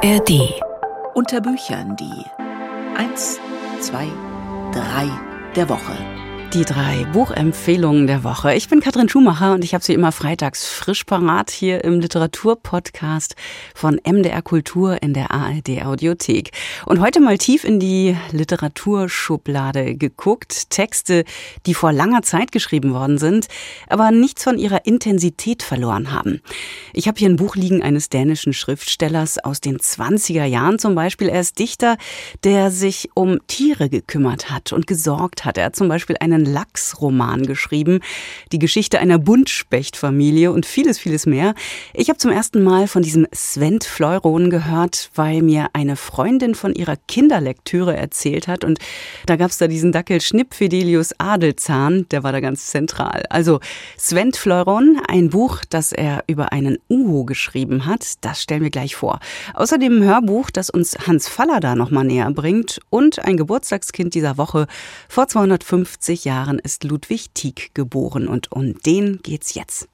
ARD. Unter Büchern die 1, 2, 3 der Woche. Die drei Buchempfehlungen der Woche. Ich bin Katrin Schumacher und ich habe sie immer freitags frisch parat hier im Literaturpodcast von MDR Kultur in der ARD Audiothek. Und heute mal tief in die Literaturschublade geguckt. Texte, die vor langer Zeit geschrieben worden sind, aber nichts von ihrer Intensität verloren haben. Ich habe hier ein Buch liegen eines dänischen Schriftstellers aus den 20er Jahren zum Beispiel. Er ist Dichter, der sich um Tiere gekümmert hat und gesorgt hat. Er hat zum Beispiel einen einen Lachsroman geschrieben, die Geschichte einer Buntspechtfamilie und vieles, vieles mehr. Ich habe zum ersten Mal von diesem Sven Fleuron gehört, weil mir eine Freundin von ihrer Kinderlektüre erzählt hat und da gab es da diesen Dackel Schnipp-Fidelius Adelzahn, der war da ganz zentral. Also Sven Fleuron, ein Buch, das er über einen Uhu geschrieben hat, das stellen wir gleich vor. Außerdem ein Hörbuch, das uns Hans Faller da nochmal näher bringt und ein Geburtstagskind dieser Woche vor 250 Jahren ist Ludwig Tieck geboren und um den geht's jetzt.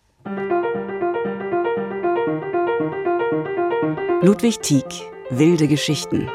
Ludwig Tieck, wilde Geschichten.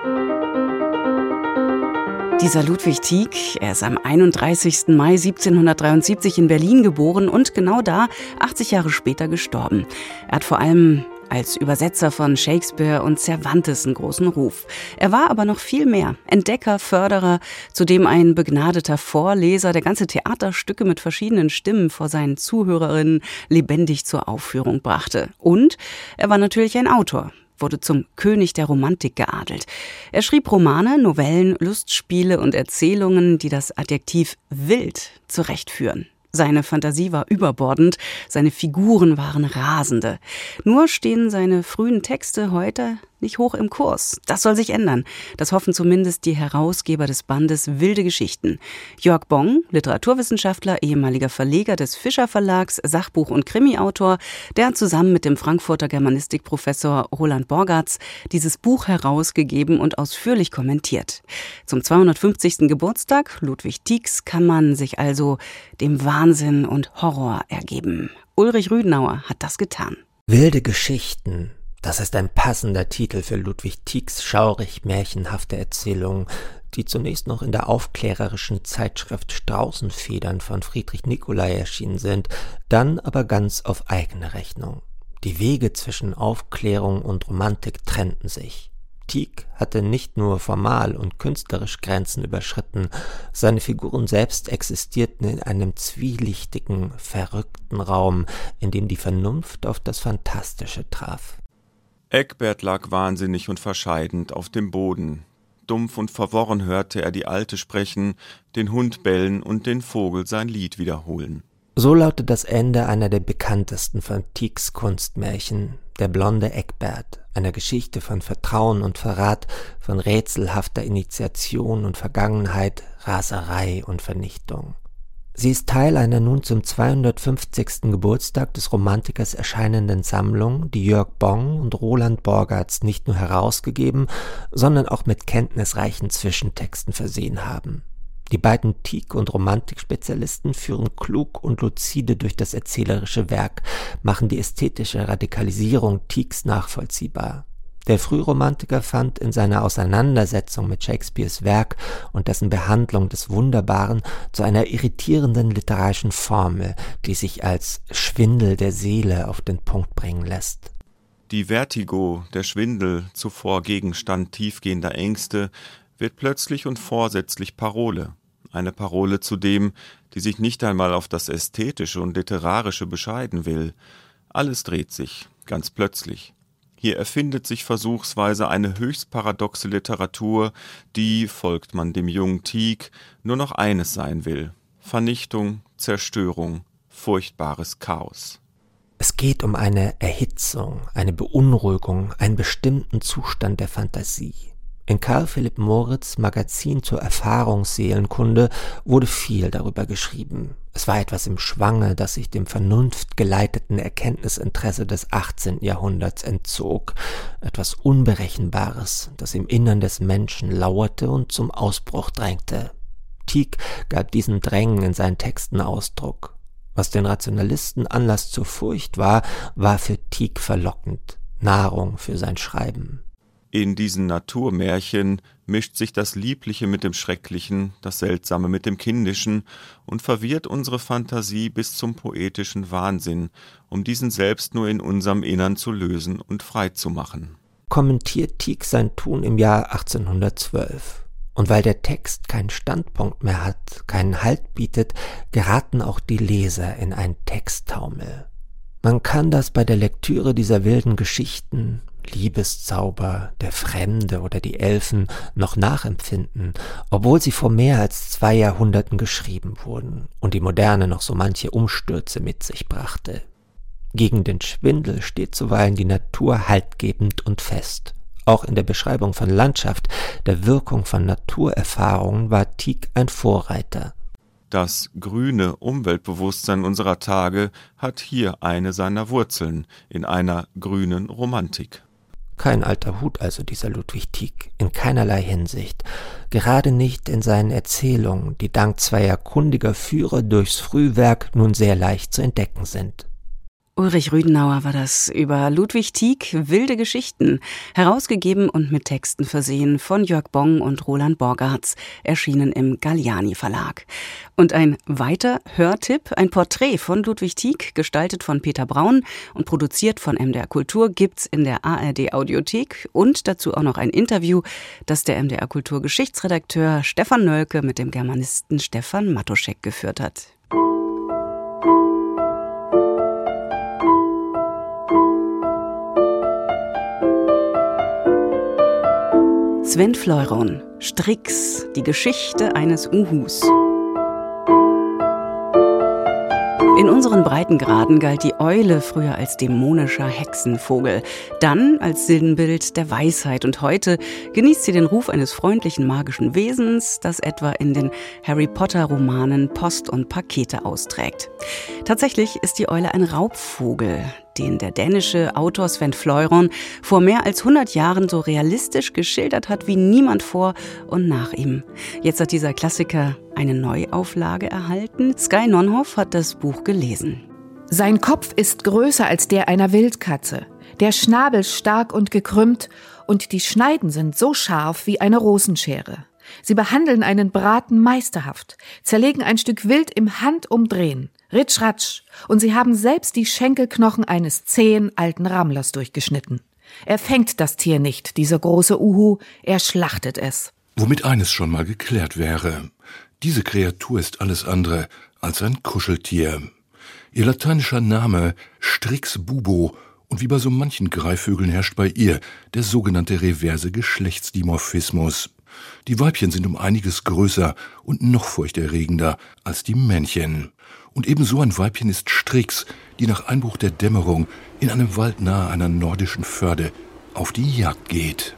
Dieser Ludwig Tieck, er ist am 31. Mai 1773 in Berlin geboren und genau da 80 Jahre später gestorben. Er hat vor allem als Übersetzer von Shakespeare und Cervantes einen großen Ruf. Er war aber noch viel mehr. Entdecker, Förderer, zudem ein begnadeter Vorleser, der ganze Theaterstücke mit verschiedenen Stimmen vor seinen Zuhörerinnen lebendig zur Aufführung brachte. Und er war natürlich ein Autor wurde zum König der Romantik geadelt. Er schrieb Romane, Novellen, Lustspiele und Erzählungen, die das Adjektiv wild zurechtführen. Seine Fantasie war überbordend, seine Figuren waren rasende. Nur stehen seine frühen Texte heute nicht hoch im Kurs. Das soll sich ändern. Das hoffen zumindest die Herausgeber des Bandes Wilde Geschichten. Jörg Bong, Literaturwissenschaftler, ehemaliger Verleger des Fischer Verlags, Sachbuch- und Krimiautor, der zusammen mit dem Frankfurter Germanistikprofessor Roland Borgatz dieses Buch herausgegeben und ausführlich kommentiert. Zum 250. Geburtstag Ludwig Tieks kann man sich also dem Wahnsinn und Horror ergeben. Ulrich Rüdenauer hat das getan. Wilde Geschichten das ist ein passender Titel für Ludwig Tiecks schaurig märchenhafte Erzählung, die zunächst noch in der aufklärerischen Zeitschrift Straußenfedern von Friedrich Nicolai erschienen sind, dann aber ganz auf eigene Rechnung. Die Wege zwischen Aufklärung und Romantik trennten sich. Tieck hatte nicht nur formal und künstlerisch Grenzen überschritten, seine Figuren selbst existierten in einem zwielichtigen, verrückten Raum, in dem die Vernunft auf das Fantastische traf. Eckbert lag wahnsinnig und verscheidend auf dem Boden. Dumpf und verworren hörte er die Alte sprechen, den Hund bellen und den Vogel sein Lied wiederholen. So lautet das Ende einer der bekanntesten von Tiecks Kunstmärchen, Der blonde Eckbert, einer Geschichte von Vertrauen und Verrat, von rätselhafter Initiation und Vergangenheit, Raserei und Vernichtung. Sie ist Teil einer nun zum 250. Geburtstag des Romantikers erscheinenden Sammlung, die Jörg Bong und Roland Borgatz nicht nur herausgegeben, sondern auch mit kenntnisreichen Zwischentexten versehen haben. Die beiden Teak- und Romantikspezialisten führen klug und lucide durch das erzählerische Werk, machen die ästhetische Radikalisierung Teaks nachvollziehbar. Der Frühromantiker fand in seiner Auseinandersetzung mit Shakespeares Werk und dessen Behandlung des Wunderbaren zu einer irritierenden literarischen Formel, die sich als Schwindel der Seele auf den Punkt bringen lässt. Die Vertigo, der Schwindel, zuvor Gegenstand tiefgehender Ängste, wird plötzlich und vorsätzlich Parole. Eine Parole zudem, die sich nicht einmal auf das Ästhetische und Literarische bescheiden will. Alles dreht sich, ganz plötzlich. Hier erfindet sich versuchsweise eine höchst paradoxe Literatur, die, folgt man dem jungen Tieck, nur noch eines sein will: Vernichtung, Zerstörung, furchtbares Chaos. Es geht um eine Erhitzung, eine Beunruhigung, einen bestimmten Zustand der Fantasie. In Karl Philipp Moritz Magazin zur Erfahrungsseelenkunde wurde viel darüber geschrieben. Es war etwas im Schwange, das sich dem vernunftgeleiteten Erkenntnisinteresse des 18. Jahrhunderts entzog, etwas Unberechenbares, das im Innern des Menschen lauerte und zum Ausbruch drängte. Tieck gab diesen Drängen in seinen Texten Ausdruck. Was den Rationalisten Anlass zur Furcht war, war für Tieck verlockend, Nahrung für sein Schreiben. In diesen Naturmärchen mischt sich das Liebliche mit dem Schrecklichen, das Seltsame mit dem Kindischen und verwirrt unsere Fantasie bis zum poetischen Wahnsinn, um diesen selbst nur in unserem Innern zu lösen und frei zu machen. Kommentiert Tieck sein Tun im Jahr 1812. Und weil der Text keinen Standpunkt mehr hat, keinen Halt bietet, geraten auch die Leser in ein Texttaumel. Man kann das bei der Lektüre dieser wilden Geschichten Liebeszauber, der Fremde oder die Elfen noch nachempfinden, obwohl sie vor mehr als zwei Jahrhunderten geschrieben wurden und die Moderne noch so manche Umstürze mit sich brachte. Gegen den Schwindel steht zuweilen die Natur haltgebend und fest. Auch in der Beschreibung von Landschaft, der Wirkung von Naturerfahrungen war Tieck ein Vorreiter. Das grüne Umweltbewusstsein unserer Tage hat hier eine seiner Wurzeln in einer grünen Romantik. Kein alter Hut also dieser Ludwig Tieck, in keinerlei Hinsicht, gerade nicht in seinen Erzählungen, die dank zweier kundiger Führer durchs Frühwerk nun sehr leicht zu entdecken sind. Ulrich Rüdenauer war das über Ludwig Tieck Wilde Geschichten, herausgegeben und mit Texten versehen von Jörg Bong und Roland Borgartz, erschienen im Galliani Verlag. Und ein weiter Hörtipp, ein Porträt von Ludwig Tieck, gestaltet von Peter Braun und produziert von MDR Kultur, gibt's in der ARD Audiothek und dazu auch noch ein Interview, das der MDR Kultur Geschichtsredakteur Stefan Nölke mit dem Germanisten Stefan Matuschek geführt hat. Sven Fleuron, Strix, die Geschichte eines Uhus. In unseren Breitengraden galt die Eule früher als dämonischer Hexenvogel, dann als Sinnbild der Weisheit und heute genießt sie den Ruf eines freundlichen magischen Wesens, das etwa in den Harry Potter Romanen Post und Pakete austrägt. Tatsächlich ist die Eule ein Raubvogel, den der dänische Autor Sven Fleuron vor mehr als 100 Jahren so realistisch geschildert hat wie niemand vor und nach ihm. Jetzt hat dieser Klassiker eine Neuauflage erhalten. Sky Nonhoff hat das Buch gelesen. Sein Kopf ist größer als der einer Wildkatze, der Schnabel stark und gekrümmt und die Schneiden sind so scharf wie eine Rosenschere. Sie behandeln einen Braten meisterhaft, zerlegen ein Stück Wild im Handumdrehen. Ritsch ratsch. Und sie haben selbst die Schenkelknochen eines zähen alten Rammlers durchgeschnitten. Er fängt das Tier nicht, dieser große Uhu, er schlachtet es. Womit eines schon mal geklärt wäre. Diese Kreatur ist alles andere als ein Kuscheltier. Ihr lateinischer Name Strix bubo und wie bei so manchen Greifvögeln herrscht bei ihr der sogenannte reverse Geschlechtsdimorphismus. Die Weibchen sind um einiges größer und noch furchterregender als die Männchen. Und ebenso ein Weibchen ist Strix, die nach Einbruch der Dämmerung in einem Wald nahe einer nordischen Förde auf die Jagd geht.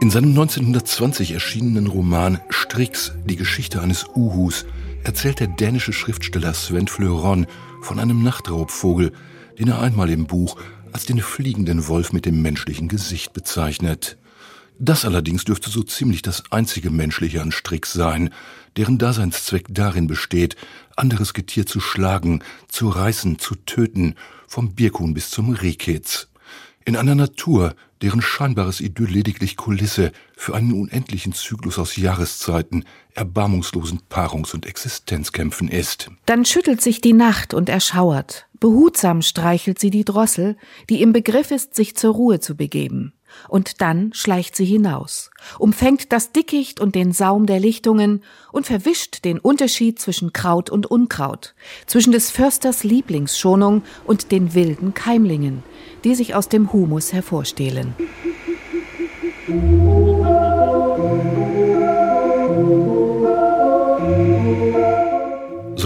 In seinem 1920 erschienenen Roman Strix, die Geschichte eines Uhus, erzählt der dänische Schriftsteller Sven Fleuron von einem Nachtraubvogel, den er einmal im Buch als den fliegenden Wolf mit dem menschlichen Gesicht bezeichnet. Das allerdings dürfte so ziemlich das einzige menschliche an Strix sein, deren Daseinszweck darin besteht, anderes Getier zu schlagen, zu reißen, zu töten, vom Birkhuhn bis zum Rehkitz. In einer Natur, deren scheinbares Idyll lediglich Kulisse für einen unendlichen Zyklus aus Jahreszeiten, erbarmungslosen Paarungs- und Existenzkämpfen ist. Dann schüttelt sich die Nacht und erschauert. Behutsam streichelt sie die Drossel, die im Begriff ist, sich zur Ruhe zu begeben. Und dann schleicht sie hinaus, umfängt das Dickicht und den Saum der Lichtungen und verwischt den Unterschied zwischen Kraut und Unkraut, zwischen des Försters Lieblingsschonung und den wilden Keimlingen, die sich aus dem Humus hervorstehlen.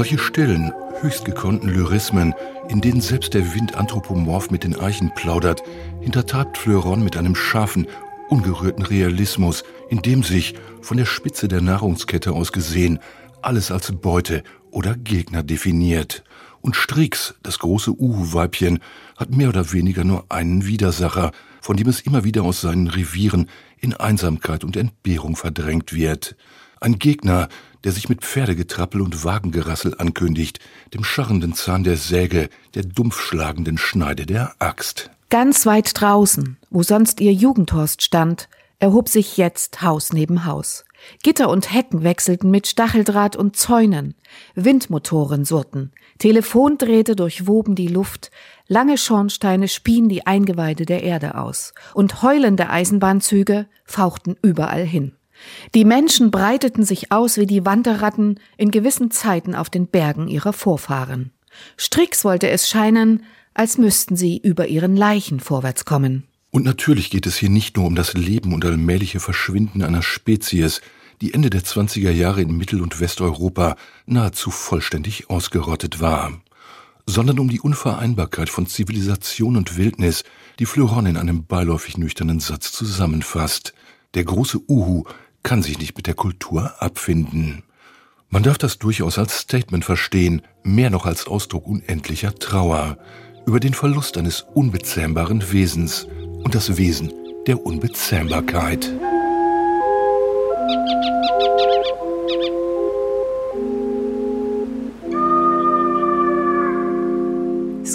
Solche stillen, höchst gekonnten Lyrismen, in denen selbst der Wind anthropomorph mit den Eichen plaudert, hintertreibt Fleuron mit einem scharfen, ungerührten Realismus, in dem sich, von der Spitze der Nahrungskette aus gesehen, alles als Beute oder Gegner definiert. Und Strix, das große Uhu-Weibchen, hat mehr oder weniger nur einen Widersacher, von dem es immer wieder aus seinen Revieren in Einsamkeit und Entbehrung verdrängt wird. Ein Gegner, der sich mit Pferdegetrappel und Wagengerassel ankündigt, dem scharrenden Zahn der Säge, der dumpfschlagenden Schneide der Axt. Ganz weit draußen, wo sonst ihr Jugendhorst stand, erhob sich jetzt Haus neben Haus. Gitter und Hecken wechselten mit Stacheldraht und Zäunen, Windmotoren surrten, Telefondrähte durchwoben die Luft, lange Schornsteine spien die Eingeweide der Erde aus, und heulende Eisenbahnzüge fauchten überall hin. Die Menschen breiteten sich aus wie die Wanderratten in gewissen Zeiten auf den Bergen ihrer Vorfahren. Strix wollte es scheinen, als müssten sie über ihren Leichen vorwärts kommen. Und natürlich geht es hier nicht nur um das Leben und allmähliche Verschwinden einer Spezies, die Ende der 20er Jahre in Mittel- und Westeuropa nahezu vollständig ausgerottet war, sondern um die Unvereinbarkeit von Zivilisation und Wildnis, die Fleuron in einem beiläufig nüchternen Satz zusammenfasst. Der große Uhu kann sich nicht mit der Kultur abfinden. Man darf das durchaus als Statement verstehen, mehr noch als Ausdruck unendlicher Trauer über den Verlust eines unbezähmbaren Wesens und das Wesen der Unbezähmbarkeit.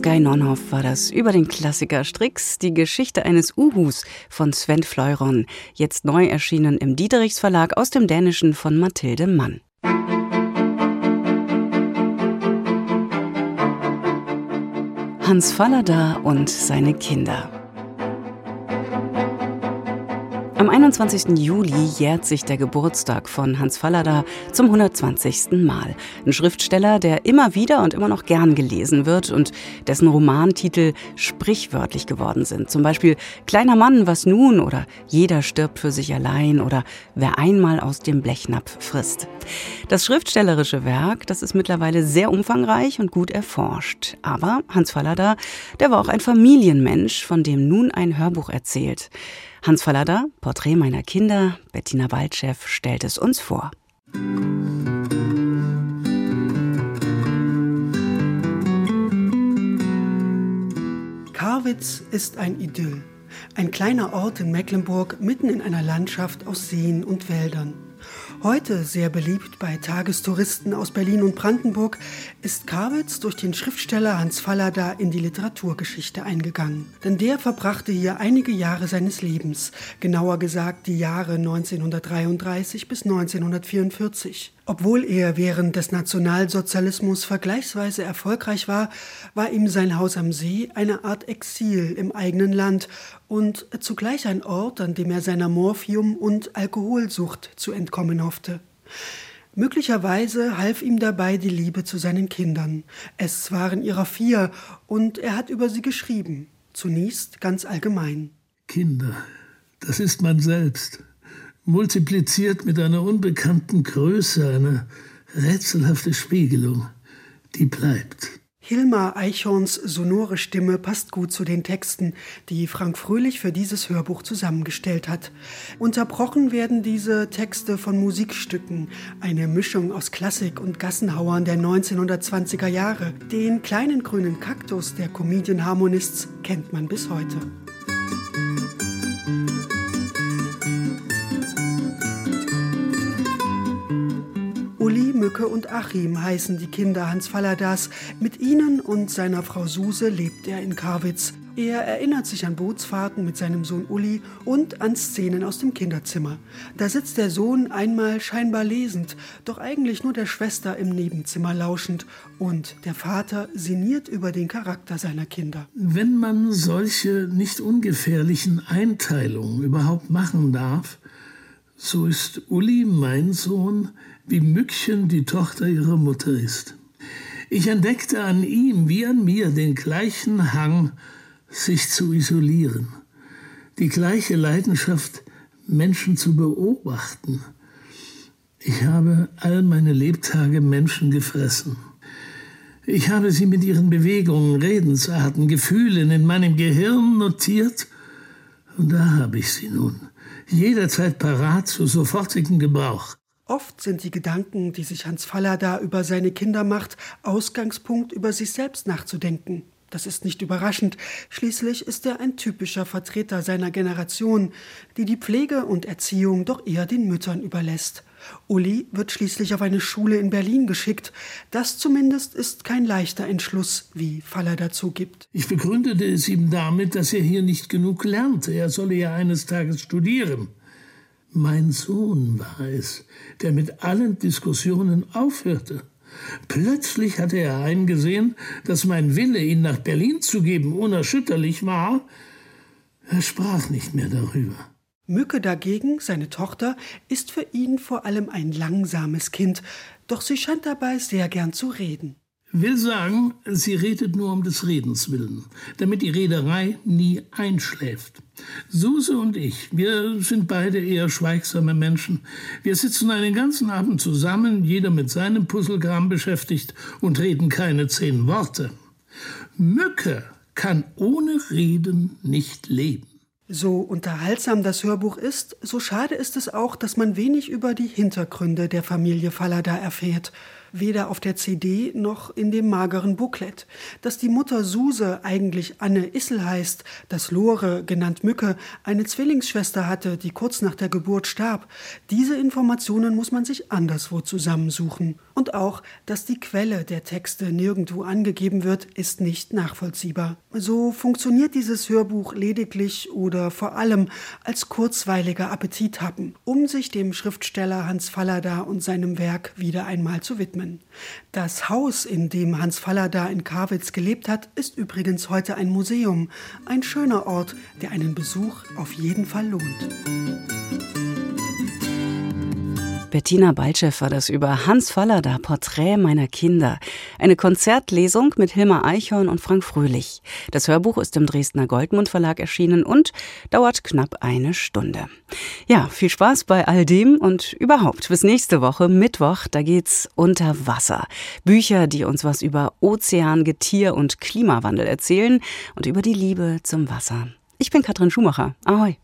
Sky Nonhoff war das über den Klassiker Strix, die Geschichte eines Uhus von Sven Fleuron, jetzt neu erschienen im Diederichs Verlag aus dem Dänischen von Mathilde Mann. Hans Fallada und seine Kinder. Am 21. Juli jährt sich der Geburtstag von Hans Fallada zum 120. Mal. Ein Schriftsteller, der immer wieder und immer noch gern gelesen wird und dessen Romantitel sprichwörtlich geworden sind. Zum Beispiel Kleiner Mann, was nun? oder Jeder stirbt für sich allein oder Wer einmal aus dem Blechnapf frisst. Das schriftstellerische Werk, das ist mittlerweile sehr umfangreich und gut erforscht. Aber Hans Fallada, der war auch ein Familienmensch, von dem nun ein Hörbuch erzählt. Hans Fallada, Porträt meiner Kinder, Bettina Waldchef stellt es uns vor. Karwitz ist ein Idyll. Ein kleiner Ort in Mecklenburg mitten in einer Landschaft aus Seen und Wäldern. Heute sehr beliebt bei Tagestouristen aus Berlin und Brandenburg, ist Karwitz durch den Schriftsteller Hans Fallada in die Literaturgeschichte eingegangen. Denn der verbrachte hier einige Jahre seines Lebens, genauer gesagt die Jahre 1933 bis 1944. Obwohl er während des Nationalsozialismus vergleichsweise erfolgreich war, war ihm sein Haus am See eine Art Exil im eigenen Land und zugleich ein Ort, an dem er seiner Morphium- und Alkoholsucht zu entkommen hoffte. Möglicherweise half ihm dabei die Liebe zu seinen Kindern. Es waren ihrer vier, und er hat über sie geschrieben, zunächst ganz allgemein. Kinder, das ist man selbst multipliziert mit einer unbekannten Größe eine rätselhafte Spiegelung, die bleibt. Hilmar Eichhorns sonore Stimme passt gut zu den Texten, die Frank Fröhlich für dieses Hörbuch zusammengestellt hat. Unterbrochen werden diese Texte von Musikstücken, eine Mischung aus Klassik und Gassenhauern der 1920er Jahre. Den kleinen grünen Kaktus der Comedian Harmonists kennt man bis heute. Mücke und Achim heißen die Kinder Hans Falladas. Mit ihnen und seiner Frau Suse lebt er in Karwitz. Er erinnert sich an Bootsfahrten mit seinem Sohn Uli und an Szenen aus dem Kinderzimmer. Da sitzt der Sohn einmal scheinbar lesend, doch eigentlich nur der Schwester im Nebenzimmer lauschend, und der Vater sinniert über den Charakter seiner Kinder. Wenn man solche nicht ungefährlichen Einteilungen überhaupt machen darf, so ist Uli, mein Sohn, wie Mückchen die Tochter ihrer Mutter ist. Ich entdeckte an ihm wie an mir den gleichen Hang, sich zu isolieren, die gleiche Leidenschaft, Menschen zu beobachten. Ich habe all meine Lebtage Menschen gefressen. Ich habe sie mit ihren Bewegungen, Redensarten, Gefühlen in meinem Gehirn notiert, und da habe ich sie nun, jederzeit parat zu sofortigem Gebrauch. Oft sind die Gedanken, die sich Hans Fallada über seine Kinder macht, Ausgangspunkt, über sich selbst nachzudenken. Das ist nicht überraschend. Schließlich ist er ein typischer Vertreter seiner Generation, die die Pflege und Erziehung doch eher den Müttern überlässt. Uli wird schließlich auf eine Schule in Berlin geschickt. Das zumindest ist kein leichter Entschluss, wie Faller dazu gibt. Ich begründete es ihm damit, dass er hier nicht genug lernte. Er solle ja eines Tages studieren. Mein Sohn war es, der mit allen Diskussionen aufhörte. Plötzlich hatte er eingesehen, dass mein Wille, ihn nach Berlin zu geben, unerschütterlich war. Er sprach nicht mehr darüber. Mücke dagegen, seine Tochter, ist für ihn vor allem ein langsames Kind, doch sie scheint dabei sehr gern zu reden. Will sagen, sie redet nur um des Redens willen, damit die Rederei nie einschläft. Suse und ich, wir sind beide eher schweigsame Menschen. Wir sitzen einen ganzen Abend zusammen, jeder mit seinem Puzzlegram beschäftigt und reden keine zehn Worte. Mücke kann ohne Reden nicht leben. So unterhaltsam das Hörbuch ist, so schade ist es auch, dass man wenig über die Hintergründe der Familie Fallada erfährt weder auf der CD noch in dem mageren Booklet. Dass die Mutter Suse eigentlich Anne Issel heißt, dass Lore, genannt Mücke, eine Zwillingsschwester hatte, die kurz nach der Geburt starb, diese Informationen muss man sich anderswo zusammensuchen. Und auch, dass die Quelle der Texte nirgendwo angegeben wird, ist nicht nachvollziehbar. So funktioniert dieses Hörbuch lediglich oder vor allem als kurzweiliger Appetithappen, um sich dem Schriftsteller Hans Fallada und seinem Werk wieder einmal zu widmen. Das Haus, in dem Hans Fallada in Karwitz gelebt hat, ist übrigens heute ein Museum. Ein schöner Ort, der einen Besuch auf jeden Fall lohnt. Bettina Balchev war das über Hans Fallada, Porträt meiner Kinder. Eine Konzertlesung mit Hilmar Eichhorn und Frank Fröhlich. Das Hörbuch ist im Dresdner Goldmund Verlag erschienen und dauert knapp eine Stunde. Ja, viel Spaß bei all dem und überhaupt bis nächste Woche Mittwoch, da geht's unter Wasser. Bücher, die uns was über Ozean, Getier und Klimawandel erzählen und über die Liebe zum Wasser. Ich bin Katrin Schumacher. Ahoi.